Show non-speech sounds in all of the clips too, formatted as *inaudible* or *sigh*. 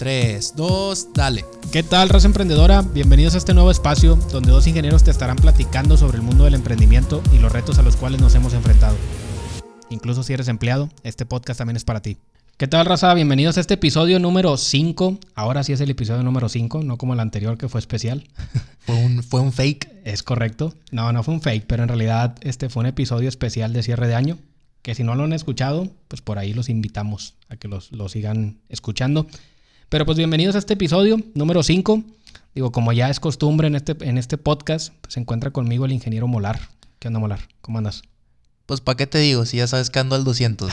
3, 2, dale. ¿Qué tal, raza emprendedora? Bienvenidos a este nuevo espacio donde dos ingenieros te estarán platicando sobre el mundo del emprendimiento y los retos a los cuales nos hemos enfrentado. Incluso si eres empleado, este podcast también es para ti. ¿Qué tal, raza? Bienvenidos a este episodio número 5. Ahora sí es el episodio número 5, no como el anterior que fue especial. *laughs* Fue un, fue un fake. Es correcto. No, no fue un fake, pero en realidad este fue un episodio especial de cierre de año. Que si no lo han escuchado, pues por ahí los invitamos a que los, lo sigan escuchando. Pero pues bienvenidos a este episodio número 5. Digo, como ya es costumbre en este, en este podcast, pues se encuentra conmigo el ingeniero Molar. ¿Qué onda, Molar? ¿Cómo andas? Pues, ¿para qué te digo? Si ya sabes que ando al 200.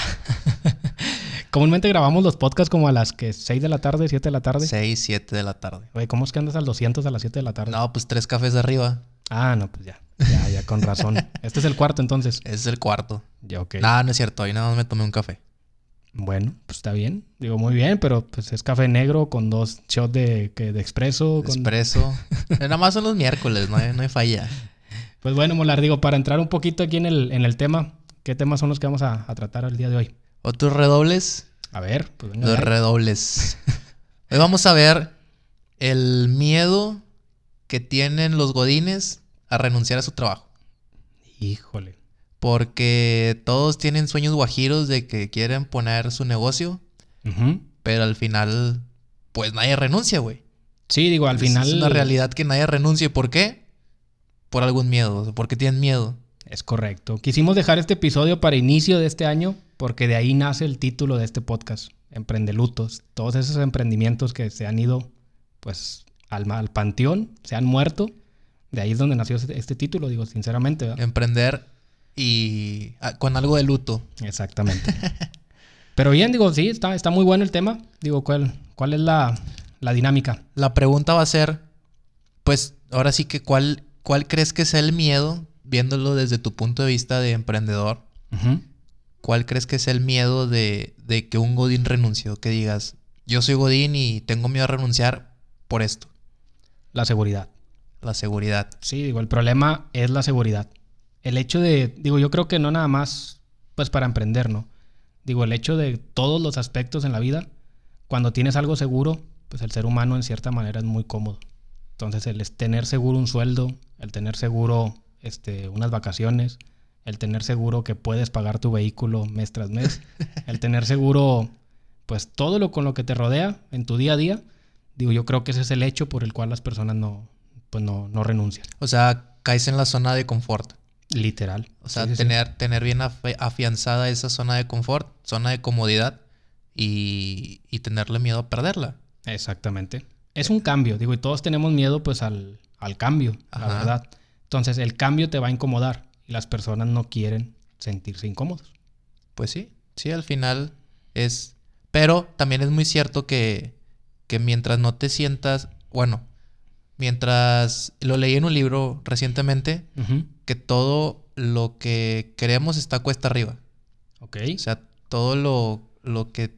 *laughs* Comúnmente grabamos los podcasts como a las que 6 de la tarde, 7 de la tarde. 6, 7 de la tarde. Oye, ¿cómo es que andas al 200 a las 7 de la tarde? No, pues tres cafés de arriba. Ah, no, pues ya. Ya, ya, con razón. *laughs* este es el cuarto entonces. Ese es el cuarto. Ya, ok. Nada, no es cierto. Hoy nada más me tomé un café. Bueno, pues está bien. Digo, muy bien, pero pues es café negro con dos shots de, que- de expreso. Con... Expreso. *laughs* nada más son los miércoles, no hay, no hay falla. Pues bueno, Molar, digo, para entrar un poquito aquí en el, en el tema, ¿qué temas son los que vamos a, a tratar el día de hoy? Otros redobles. A ver, pues venga. Los redobles. *laughs* Hoy vamos a ver el miedo que tienen los godines a renunciar a su trabajo. Híjole. Porque todos tienen sueños guajiros de que quieren poner su negocio, pero al final, pues nadie renuncia, güey. Sí, digo, al final. Es una realidad que nadie renuncie. ¿Por qué? Por algún miedo. Porque tienen miedo. Es correcto. Quisimos dejar este episodio para inicio de este año porque de ahí nace el título de este podcast, Emprendelutos. Todos esos emprendimientos que se han ido pues al, al panteón, se han muerto. De ahí es donde nació este, este título, digo, sinceramente. ¿verdad? Emprender y ah, con algo de luto. Exactamente. Pero bien, digo, sí, está, está muy bueno el tema. Digo, ¿cuál, cuál es la, la dinámica? La pregunta va a ser, pues ahora sí que cuál, cuál crees que sea el miedo, viéndolo desde tu punto de vista de emprendedor, cuál crees que sea el miedo de, de que un godín renuncie o que digas, yo soy godín y tengo miedo a renunciar por esto, La seguridad. la seguridad. Sí, digo, el problema es la seguridad. El hecho de, digo, yo creo que no nada más, pues para emprender, ¿no? Digo, el hecho de todos los aspectos en la vida, cuando tienes algo seguro, pues el ser humano en cierta manera es muy cómodo. Entonces, el tener seguro un sueldo, el tener seguro este, unas vacaciones, el tener seguro que puedes pagar tu vehículo mes tras mes, *laughs* el tener seguro, pues todo lo con lo que te rodea en tu día a día, digo, yo creo que ese es el hecho por el cual las personas no, pues no, no renuncian. O sea, caes en la zona de confort. Literal. O sea, Sí, sí, sí. tener, tener bien afi- afianzada esa zona de confort, zona de comodidad y, y tenerle miedo a perderla. Exactamente. Es un cambio, digo, y todos tenemos miedo pues al, al cambio, la verdad. Entonces el cambio te va a incomodar y las personas no quieren sentirse incómodos. Pues sí, sí, al final es... Pero también es muy cierto que, que mientras no te sientas, bueno, mientras lo leí en un libro recientemente, que todo lo que queremos está cuesta arriba. Ok. O sea, todo lo, lo que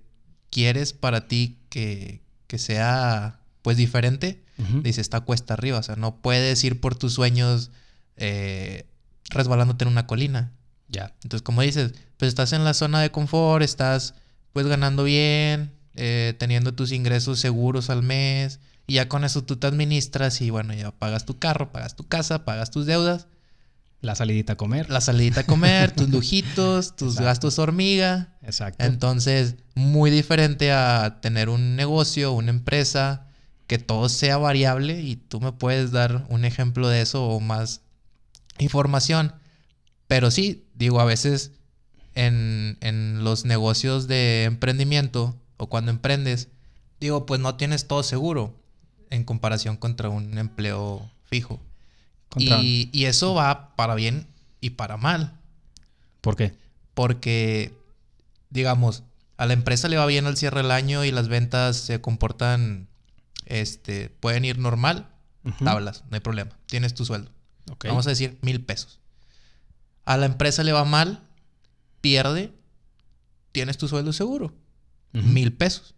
quieres para ti que, que sea pues diferente, dice, está cuesta arriba. O sea, no puedes ir por tus sueños eh, resbalándote en una colina. Ya. Entonces, como dices, pues estás en la zona de confort, estás pues ganando bien, eh, teniendo tus ingresos seguros al mes, y ya con eso tú te administras y bueno, ya pagas tu carro, pagas tu casa, pagas tus deudas, La salidita a comer. la salidita a comer, tus *laughs* lujitos, tus Exacto. gastos hormiga. Exacto. Entonces, muy diferente a tener un negocio, una empresa, que todo sea variable y tú me puedes dar un ejemplo de eso o más información. Pero sí, digo, a veces en, en los negocios de emprendimiento o cuando emprendes, digo, pues no tienes todo seguro en comparación contra un empleo fijo. Y, y eso va para bien y para mal. ¿Por qué? Porque, digamos, a la empresa le va bien al cierre del año y las ventas se comportan, este, pueden ir normal, tablas, no hay problema, tienes tu sueldo. Vamos a decir mil pesos. A la empresa le va mal, pierde, tienes tu sueldo seguro, mil pesos.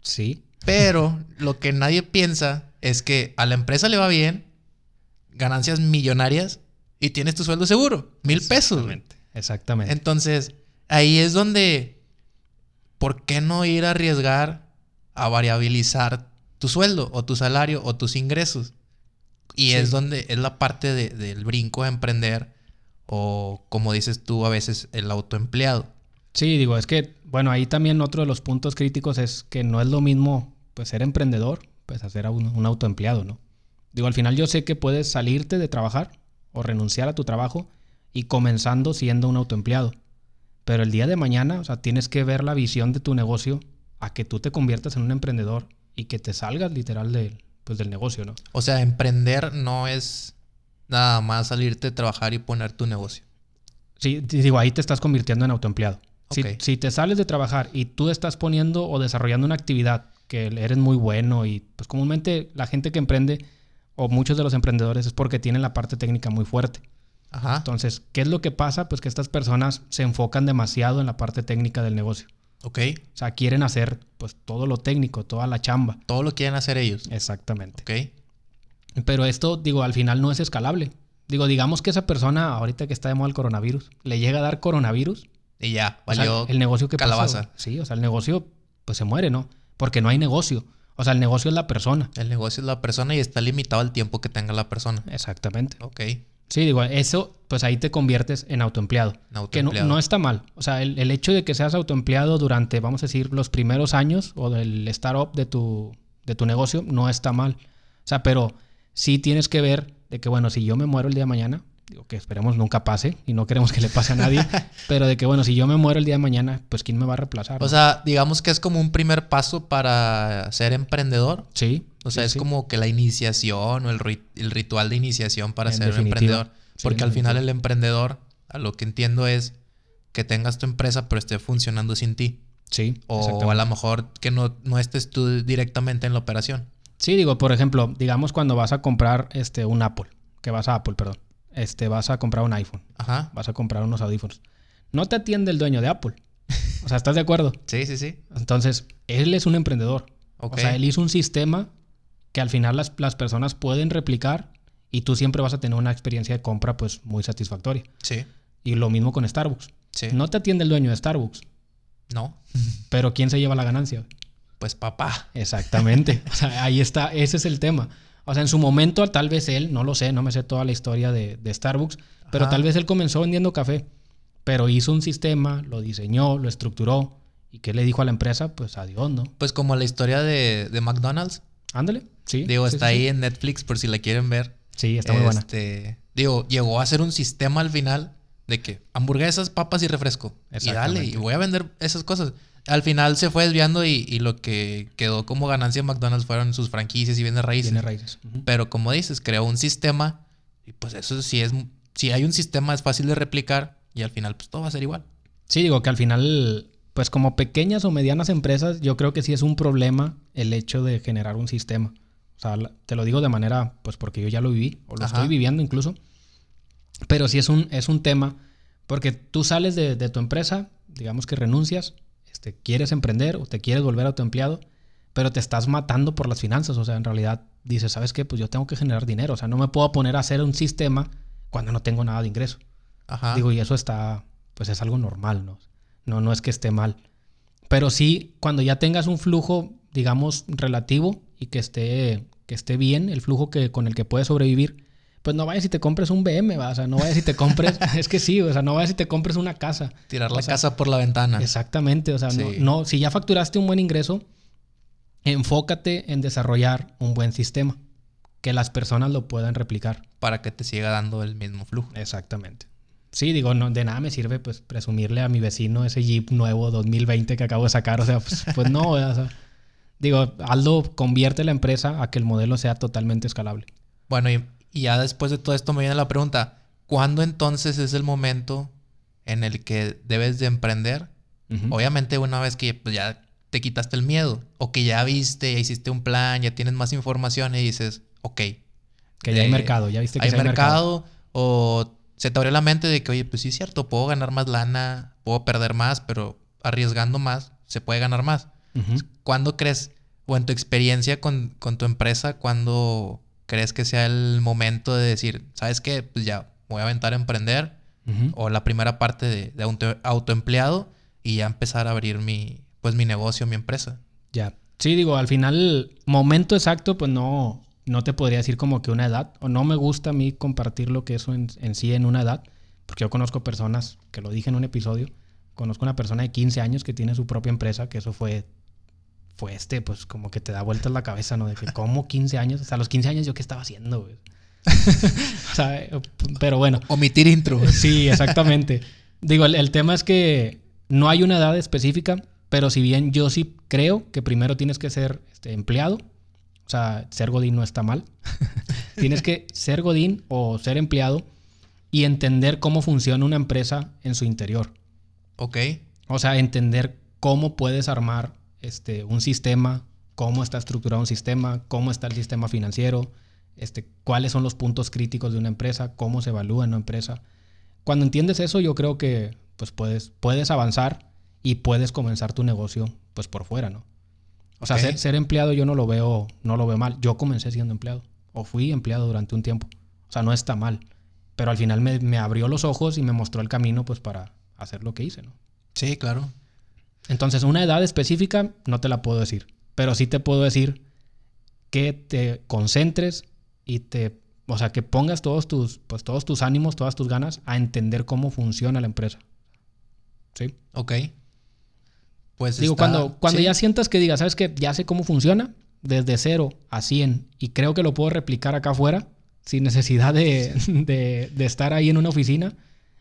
Sí. Pero lo que nadie piensa es que a la empresa le va bien, ganancias millonarias y tienes tu sueldo seguro, mil pesos. güey. Exactamente. Exactamente. Entonces, ahí es donde, ¿por qué no ir a arriesgar a variabilizar tu sueldo o tu salario o tus ingresos. Y es donde es la parte de- del brinco a emprender o como dices tú a veces el autoempleado. Sí, digo, es que, bueno, ahí también otro de los puntos críticos es que no es lo mismo, pues, ser emprendedor, pues, hacer a un, un autoempleado, ¿no? Digo, al final yo sé que puedes salirte de trabajar o renunciar a tu trabajo y comenzando siendo un autoempleado. Pero el día de mañana, o sea, tienes que ver la visión de tu negocio a que tú te conviertas en un emprendedor y que te salgas literal del, pues, del negocio, ¿no? O sea, emprender no es nada más salirte de trabajar y poner tu negocio. Sí, di- digo, ahí te estás convirtiendo en autoempleado. Si, Ok. si te sales de trabajar y tú estás poniendo o desarrollando una actividad que eres muy bueno y pues comúnmente la gente que emprende o muchos de los emprendedores es porque tienen la parte técnica muy fuerte. Ajá. Entonces, ¿qué es lo que pasa? Pues que estas personas se enfocan demasiado en la parte técnica del negocio. Ok. O sea, quieren hacer pues todo lo técnico, toda la chamba. Todo lo quieren hacer ellos. Exactamente. Ok. Pero esto, digo, al final no es escalable. Digo, digamos que esa persona, ahorita que está de moda el coronavirus, le llega a dar coronavirus Y ya, O sea, valió. el negocio que calabaza. pasó. Sí, o sea, el negocio pues se muere, ¿no? Porque no hay negocio. O sea, el negocio es la persona. El negocio es la persona y está limitado al tiempo que tenga la persona. Exactamente. Ok. Sí, digo, eso pues ahí te conviertes en autoempleado. En Que no, autoempleado. no está mal. O sea, el, el hecho de que seas autoempleado durante, vamos a decir, los primeros años o del startup de tu, de tu negocio no está mal. O sea, pero sí tienes que ver de que, bueno, si yo me muero el día de mañana, digo que esperemos nunca pase y no queremos que le pase a nadie, *laughs* pero de que, bueno, si yo me muero el día de mañana, pues ¿quién me va a reemplazar? O no? sea, digamos que es como un primer paso para ser emprendedor. sí. O sea, sí, es sí. como que la iniciación o el, ri- el ritual de iniciación para En ser definitiva. emprendedor. Porque al final el emprendedor, a lo que entiendo es que tengas tu empresa pero esté funcionando sin ti. Sí, O a lo mejor que no, no estés tú directamente en la operación. Sí, digo, por ejemplo, digamos cuando vas a comprar este, un Apple, que vas a Apple, perdón, este, vas a comprar un iPhone, Ajá. vas a comprar unos audífonos. No te atiende el dueño de Apple. O sea, ¿estás de acuerdo? *laughs* Sí, sí, sí. Entonces, él es un emprendedor. Ok. O sea, él hizo un sistema que al final las, las personas pueden replicar y tú siempre vas a tener una experiencia de compra pues muy satisfactoria. Sí. Y lo mismo con Starbucks. Sí. No te atiende el dueño de Starbucks, No. *laughs* pero ¿quién se lleva la ganancia? Pues papá. Exactamente. *laughs* O sea, ahí está, ese es el tema. O sea, en su momento, tal vez él, no lo sé, no me sé toda la historia de, de Starbucks, pero Ajá. tal vez él comenzó vendiendo café, pero hizo un sistema, lo diseñó, lo estructuró. ¿Y qué le dijo a la empresa? Pues adiós, ¿no? Pues como la historia de, de McDonald's. Ándale. Sí. Digo, sí, está sí, ahí sí. en Netflix por si la quieren ver. Sí, está muy buena. Este, Digo, llegó a ser un sistema al final de que hamburguesas, papas y refresco. Y dale, y voy a vender esas cosas. Al final se fue desviando y, y lo que quedó como ganancia de McDonald's fueron sus franquicias y bienes raíces. Tiene raíces. Pero como dices, creó un sistema y pues eso sí es, si hay un sistema es fácil de replicar y al final pues todo va a ser igual. Sí, digo que al final, pues como pequeñas o medianas empresas, yo creo que sí es un problema el hecho de generar un sistema. O sea, te lo digo de manera, pues porque yo ya lo viví, o lo Ajá. estoy viviendo incluso. Pero sí es un, es un tema, porque tú sales de, de tu empresa, digamos que renuncias, este, quieres emprender o te quieres volver a tu empleado, pero te estás matando por las finanzas. O sea, en realidad dices, ¿sabes qué? Pues yo tengo que generar dinero. O sea, no me puedo poner a hacer un sistema cuando no tengo nada de ingreso. Ajá. Digo, y eso está, pues es algo normal, ¿no? No, no es que esté mal. Pero sí, cuando ya tengas un flujo, digamos, relativo y que esté, que esté bien, el flujo que, con el que puedes sobrevivir, pues no vayas y te compres un BM, ¿va? o sea, no vayas y te compres, *laughs* es que sí, o sea, no vayas y te compres una casa. Tirar o la sea, casa por la ventana. Exactamente, o sea, no- no, si ya facturaste un buen ingreso, enfócate en desarrollar un buen sistema, que las personas lo puedan replicar. Para que te siga dando el mismo flujo. Exactamente. Sí, digo, no, de nada me sirve pues presumirle a mi vecino ese Jeep nuevo 2020 que acabo de sacar. O sea, pues, pues no, o sea, digo, Aldo convierte la empresa a que el modelo sea totalmente escalable. Bueno, y, y ya después de todo esto me viene la pregunta, ¿cuándo entonces es el momento en el que debes de emprender? Obviamente una vez que pues, ya te quitaste el miedo o que ya viste, ya hiciste un plan, ya tienes más información y dices, ok. Que ya hay eh, mercado, ya viste que hay hay mercado, o se te abrió la mente de que, oye, pues sí es cierto, puedo ganar más lana, puedo perder más, pero arriesgando más se puede ganar más. Ujú. ¿Cuándo crees, o en tu experiencia con, con tu empresa, cuándo crees que sea el momento de decir, ¿sabes qué? Pues ya voy a aventar a emprender, o la primera parte de, de auto- autoempleado, y ya empezar a abrir mi, pues mi negocio, mi empresa. Ya. Sí, digo, al final, momento exacto, pues no, no te podría decir como que una edad, o no me gusta a mí compartir lo que eso en, en sí en una edad, porque yo conozco personas, que lo dije en un episodio, conozco una persona de 15 años que tiene su propia empresa, que eso fue, fue este, pues como que te da vueltas la cabeza, ¿no? De que como 15 años, o sea, a los 15 años yo qué estaba haciendo, güey. *laughs* o sea, eh, pero bueno. Omitir intro. Sí, exactamente. Digo, el, el tema es que no hay una edad específica, pero si bien yo sí creo que primero tienes que ser este, empleado, o sea, ser Godín no está mal. *laughs* tienes que ser Godín o ser empleado y entender cómo funciona una empresa en su interior. Ok. O sea, entender cómo puedes armar este, un sistema, cómo está estructurado un sistema, cómo está el sistema financiero, este, cuáles son los puntos críticos de una empresa, cómo se evalúa en una empresa. Cuando entiendes eso, yo creo que pues puedes, puedes avanzar y puedes comenzar tu negocio pues por fuera, ¿no? O sea, ser, ser empleado yo no lo veo, no lo veo mal. Yo comencé siendo empleado o fui empleado durante un tiempo. O sea, no está mal. Pero al final me, me abrió los ojos y me mostró el camino pues para hacer lo que hice, ¿no? Sí, claro. Entonces, una edad específica no te la puedo decir, pero sí te puedo decir que te concentres y te, o sea, que pongas todos tus, pues todos tus ánimos, todas tus ganas a entender cómo funciona la empresa. ¿Sí? Ok. Pues Digo, está- cuando, cuando sí. ya sientas que digas, ¿sabes qué? Ya sé cómo funciona, desde cero a 100, y creo que lo puedo replicar acá afuera, sin necesidad de, *laughs* de- de estar ahí en una oficina,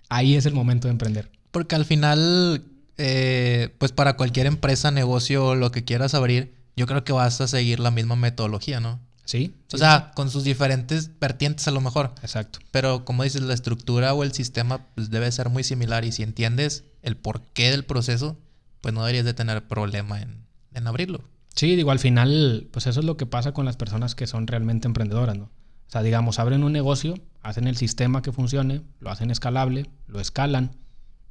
ahí es el momento de emprender. Porque al final, eh, pues para cualquier empresa, negocio, lo que quieras abrir, yo creo que vas a seguir la misma metodología, ¿no? ¿Sí? O sea, con sus diferentes vertientes a lo mejor. Exacto. Pero como dices, la estructura o el sistema pues, debe ser muy similar y si entiendes el porqué del proceso, pues no deberías de tener problema en, en abrirlo. Sí, digo, al final, pues eso es lo que pasa con las personas que son realmente emprendedoras, ¿no? O sea, digamos, abren un negocio, hacen el sistema que funcione, lo hacen escalable, lo escalan,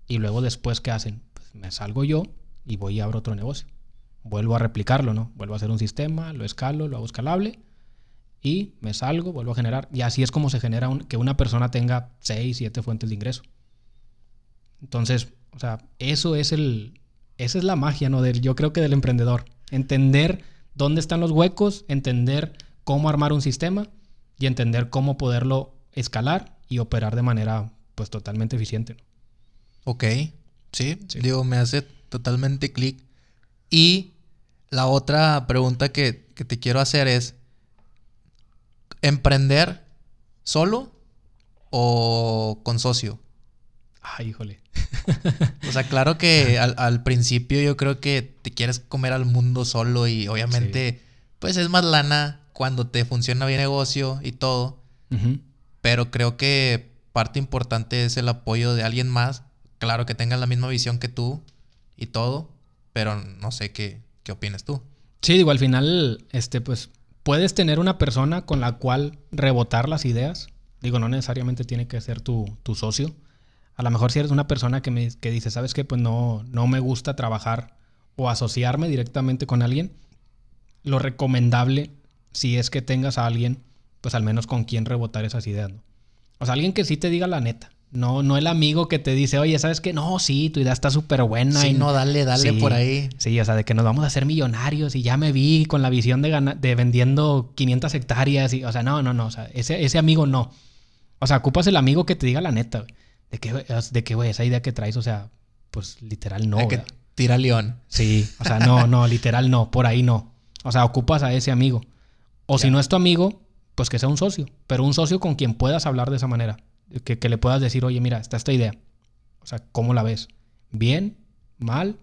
y luego después, ¿qué hacen? Me salgo yo y voy y abro otro negocio. Vuelvo a replicarlo, ¿no? Vuelvo a hacer un sistema, lo escalo, lo hago escalable, y me salgo, vuelvo a generar. Y así es como se genera un- que una persona tenga 6, 7 fuentes de ingreso. Entonces, o sea, eso es el. Esa es la magia, ¿no? Del, yo creo que del emprendedor. Entender dónde están los huecos, entender cómo armar un sistema y entender cómo poderlo escalar y operar de manera, pues, totalmente eficiente. Ok, sí, Sí. digo, me hace totalmente clic. Y la otra pregunta que, que te quiero hacer es, ¿emprender solo o con socio? Ay, híjole. *laughs* O sea, claro que *laughs* al, al principio yo creo que te quieres comer al mundo solo y obviamente pues es más lana cuando te funciona bien el negocio y todo, pero creo que parte importante es el apoyo de alguien más, claro que tengan la misma visión que tú y todo, pero no sé qué, qué opinas tú. Sí, digo, al final, este, pues, puedes tener una persona con la cual rebotar las ideas. Digo, no necesariamente tiene que ser tu, tu socio. A lo mejor si eres una persona que, me, que dice, ¿sabes qué? Pues no, no me gusta trabajar o asociarme directamente con alguien. Lo recomendable, si es que tengas a alguien, pues al menos con quien rebotar esas ideas. O sea, alguien que sí te diga la neta. No, no el amigo que te dice, oye, ¿sabes qué? No, sí, tu idea está súper buena. Sí, y no, dale, dale Sí. por ahí. Sí, o sea, de que nos vamos a hacer millonarios y ya me vi con la visión de, gana- de vendiendo 500 hectáreas. Y, o sea, no, no, no. O sea, ese, ese amigo no. O sea, ocupas el amigo que te diga la neta, güey. De que, güey, de que, güey, esa idea que traes, o sea, pues literal no. Que tira león. Sí, o sea, no, no, literal no. Por ahí no. O sea, ocupas a ese amigo. O si no es tu amigo, pues que sea un socio. Pero un socio con quien puedas hablar de esa manera. Que, que le puedas decir, oye, mira, está esta idea. O sea, ¿cómo la ves? ¿Bien? ¿Mal?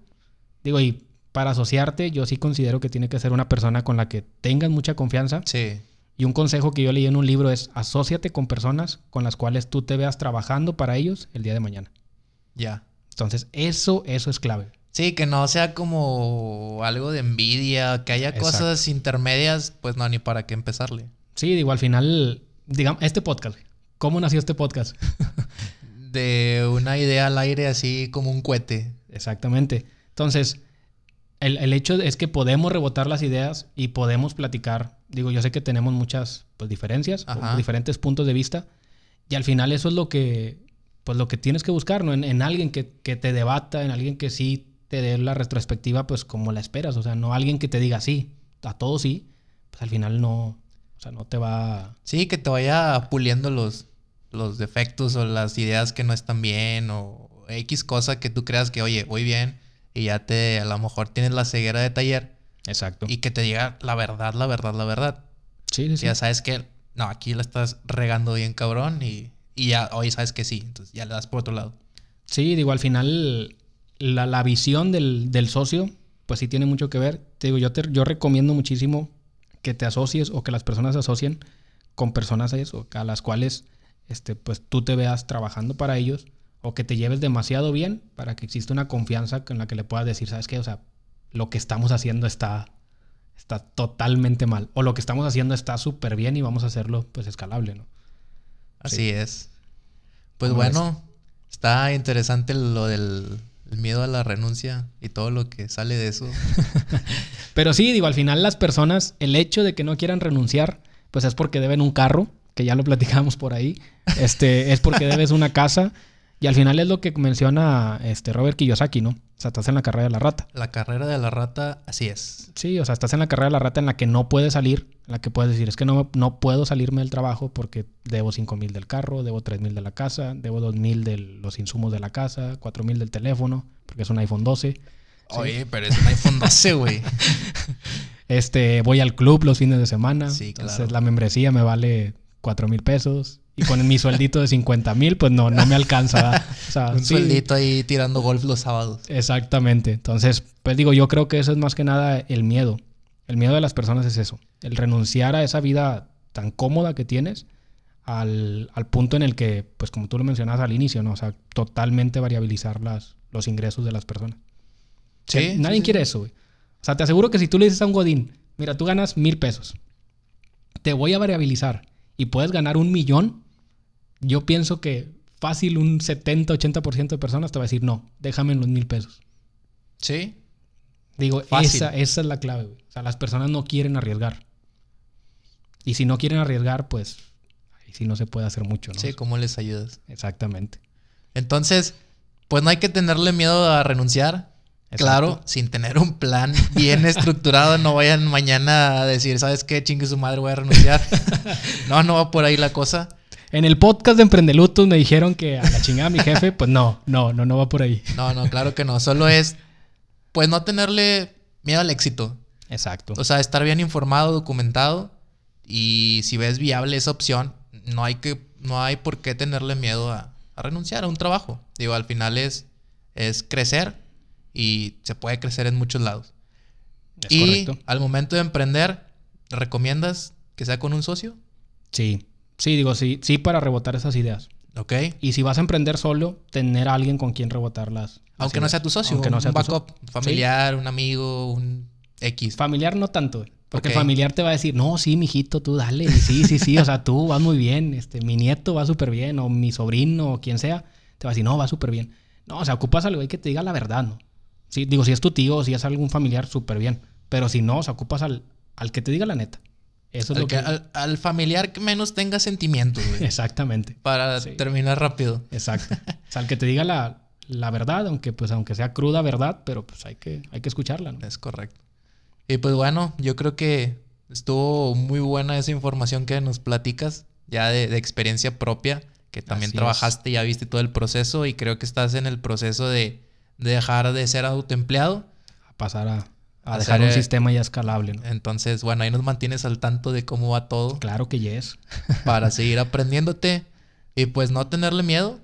Digo, y para asociarte, yo sí considero que tiene que ser una persona con la que tengas mucha confianza. Sí, Y un consejo que yo leí en un libro es, asóciate con personas con las cuales tú te veas trabajando para ellos el día de mañana. ya. Entonces, eso, eso es clave. Sí, que no sea como algo de envidia, que haya Exacto. cosas intermedias, pues no, ni para qué empezarle. Sí, digo, al final, digamos, este podcast. ¿Cómo nació este podcast? *laughs* De una idea al aire así como un cohete. Exactamente. Entonces, el, el hecho es que podemos rebotar las ideas y podemos platicar. Digo, yo sé que tenemos muchas pues, diferencias, o diferentes puntos de vista. Y al final eso es lo que, pues, lo que tienes que buscar, ¿no? En, en alguien que, que te debata, en alguien que sí te dé la retrospectiva pues como la esperas. O sea, no alguien que te diga sí, a todos sí, pues al final no, o sea, no te va... Sí, que te vaya puliendo los, los defectos o las ideas que no están bien o X cosa que tú creas que, oye, voy bien y ya te, a lo mejor tienes la ceguera de taller. Exacto. Y que te diga la verdad, la verdad, la verdad. Sí, sí. Ya sabes que, no, aquí la estás regando bien cabrón y, y ya, hoy sabes que sí, entonces ya le das por otro lado. Sí, digo, al final la, la visión del, del, socio, pues sí tiene mucho que ver. Te digo, yo, te, yo recomiendo muchísimo que te asocies o que las personas se asocien con personas eso, a las cuales este, pues tú te veas trabajando para ellos o que te lleves demasiado bien para que exista una confianza con la que le puedas decir, ¿sabes qué? O sea, lo que estamos haciendo está, está totalmente mal. O lo que estamos haciendo está súper bien y vamos a hacerlo pues escalable, ¿no? Así sí. es. Pues bueno, es? está interesante lo del miedo a la renuncia y todo lo que sale de eso. *laughs* Pero sí, digo, al final las personas, el hecho de que no quieran renunciar, pues es porque deben un carro, que ya lo platicamos por ahí. Este, es porque debes una casa. Y al final es lo que menciona este Robert Kiyosaki, ¿no? O sea, estás en la carrera de la rata. La carrera de la rata, así es. Sí, o sea, estás en la carrera de la rata en la que no puedes salir, en la que puedes decir, es que no, no puedo salirme del trabajo porque debo 5 mil del carro, debo 3 mil de la casa, debo 2 mil de los insumos de la casa, 4 mil del teléfono, porque es un iPhone 12. Oye, pero es un iPhone 12, güey. *laughs* este, voy al club los fines de semana. Sí, claro. Entonces la membresía me vale 4 mil pesos. Y con mi sueldito de 50 mil, pues no, no me alcanza. O sea, *laughs* un sí. sueldito ahí tirando golf los sábados. Exactamente. Entonces, pues digo, yo creo que eso es más que nada el miedo. El miedo de las personas es eso. El renunciar a esa vida tan cómoda que tienes al, al punto en el que, pues como tú lo mencionabas al inicio, ¿no? O sea, totalmente variabilizar las, los ingresos de las personas. Sí. Que nadie sí, quiere sí. eso, güey. O sea, te aseguro que si tú le dices a un Godín, mira, tú ganas mil pesos, te voy a variabilizar y puedes ganar un millón, yo pienso que fácil un 70-80% de personas te va a decir, no, déjame en los mil pesos. Sí. Digo, esa, esa, es la clave, güey. O sea, las personas no quieren arriesgar. Y si no quieren arriesgar, pues ahí sí no se puede hacer mucho, ¿no? Sí, ¿cómo les ayudas? Exactamente. Entonces, pues no hay que tenerle miedo a renunciar. Exacto. Claro, sin tener un plan bien estructurado, no vayan mañana a decir, ¿sabes qué? Chingue su madre, voy a renunciar. no, no va por ahí la cosa. En el podcast de Emprendelutos me dijeron que a la chingada mi jefe, pues no, no, no, no va por ahí. No, no, claro que no. Solo es, pues no tenerle miedo al éxito. Exacto. O sea, estar bien informado, documentado. Y si ves viable esa opción, no hay que, no hay por qué tenerle miedo a, a renunciar a un trabajo. Digo, al final es, es crecer y se puede crecer en muchos lados. Es y correcto. al momento de emprender, ¿recomiendas que sea con un socio? Sí, sí, digo, sí, sí para rebotar esas ideas. Ok. Y si vas a emprender solo, tener a alguien con quien rebotarlas. las Aunque ideas. no sea tu socio, Aunque no sea un backup so- familiar, un amigo, un X. Familiar no tanto. Porque el familiar te va a decir, no, sí, mijito, tú dale. Y sí, sí, sí. O sea, tú vas muy bien. Este, mi nieto va súper bien. O mi sobrino, o quien sea. Te va a decir, no, va súper bien. No, o sea, ocupas al güey que te diga la verdad, ¿no? Sí, digo, si es tu tío o si es algún familiar, súper bien. Pero si no, o sea, ocupas al, al que te diga la neta. Eso es al, lo que... que- al- al familiar que menos tenga sentimientos, güey. *laughs* Exactamente. para Sí. terminar rápido. Exacto. *laughs* O sea, al que te diga la, la verdad, aunque pues aunque sea cruda verdad, pero pues hay que, hay que escucharla, ¿no? Es correcto. Y pues bueno, yo creo que estuvo muy buena esa información que nos platicas, ya de, de experiencia propia, que también Así es. trabajaste, ya viste todo el proceso y creo que estás en el proceso de, de dejar de ser autoempleado. A pasar a, a dejar un eh, sistema ya escalable, ¿no? Entonces, bueno, ahí nos mantienes al tanto de cómo va todo Claro que yes. *laughs* para seguir aprendiéndote y pues no tenerle miedo.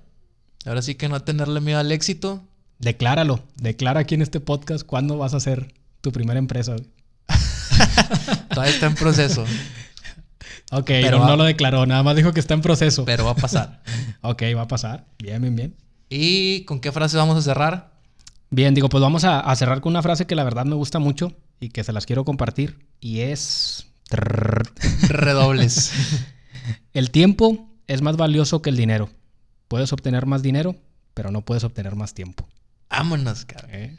Ahora sí que no tenerle miedo al éxito. Decláralo. Declara aquí en este podcast cuándo vas a hacer tu primera empresa. *laughs* Todavía está en proceso, Ok, Pero no, va- no lo declaró, nada más dijo que está en proceso. pero va a pasar. *laughs* Ok, va a pasar. Bien, bien, bien. ¿Y con qué frase vamos a cerrar? Bien, digo, pues vamos a, a cerrar con una frase que la verdad me gusta mucho y que se las quiero compartir. Y es... Redobles. *laughs* El tiempo es más valioso que el dinero. Puedes obtener más dinero, pero no puedes obtener más tiempo. Vámonos, cara. ¿Eh?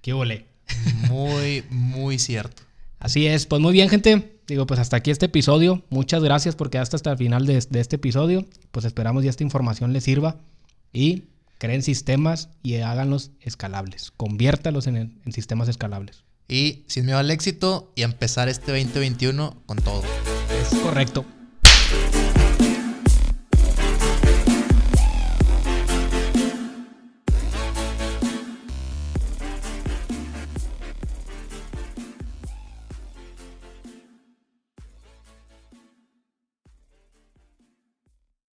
¿Qué volé? Muy, muy cierto. Así es, pues muy bien, gente. Digo, pues hasta aquí este episodio. Muchas gracias por quedaste hasta el final de, de este episodio. Pues esperamos ya esta información les sirva. Y Creen sistemas y háganlos escalables. Conviértalos en, en sistemas escalables. Y sin miedo al éxito y empezar este 2021 con todo. Es correcto.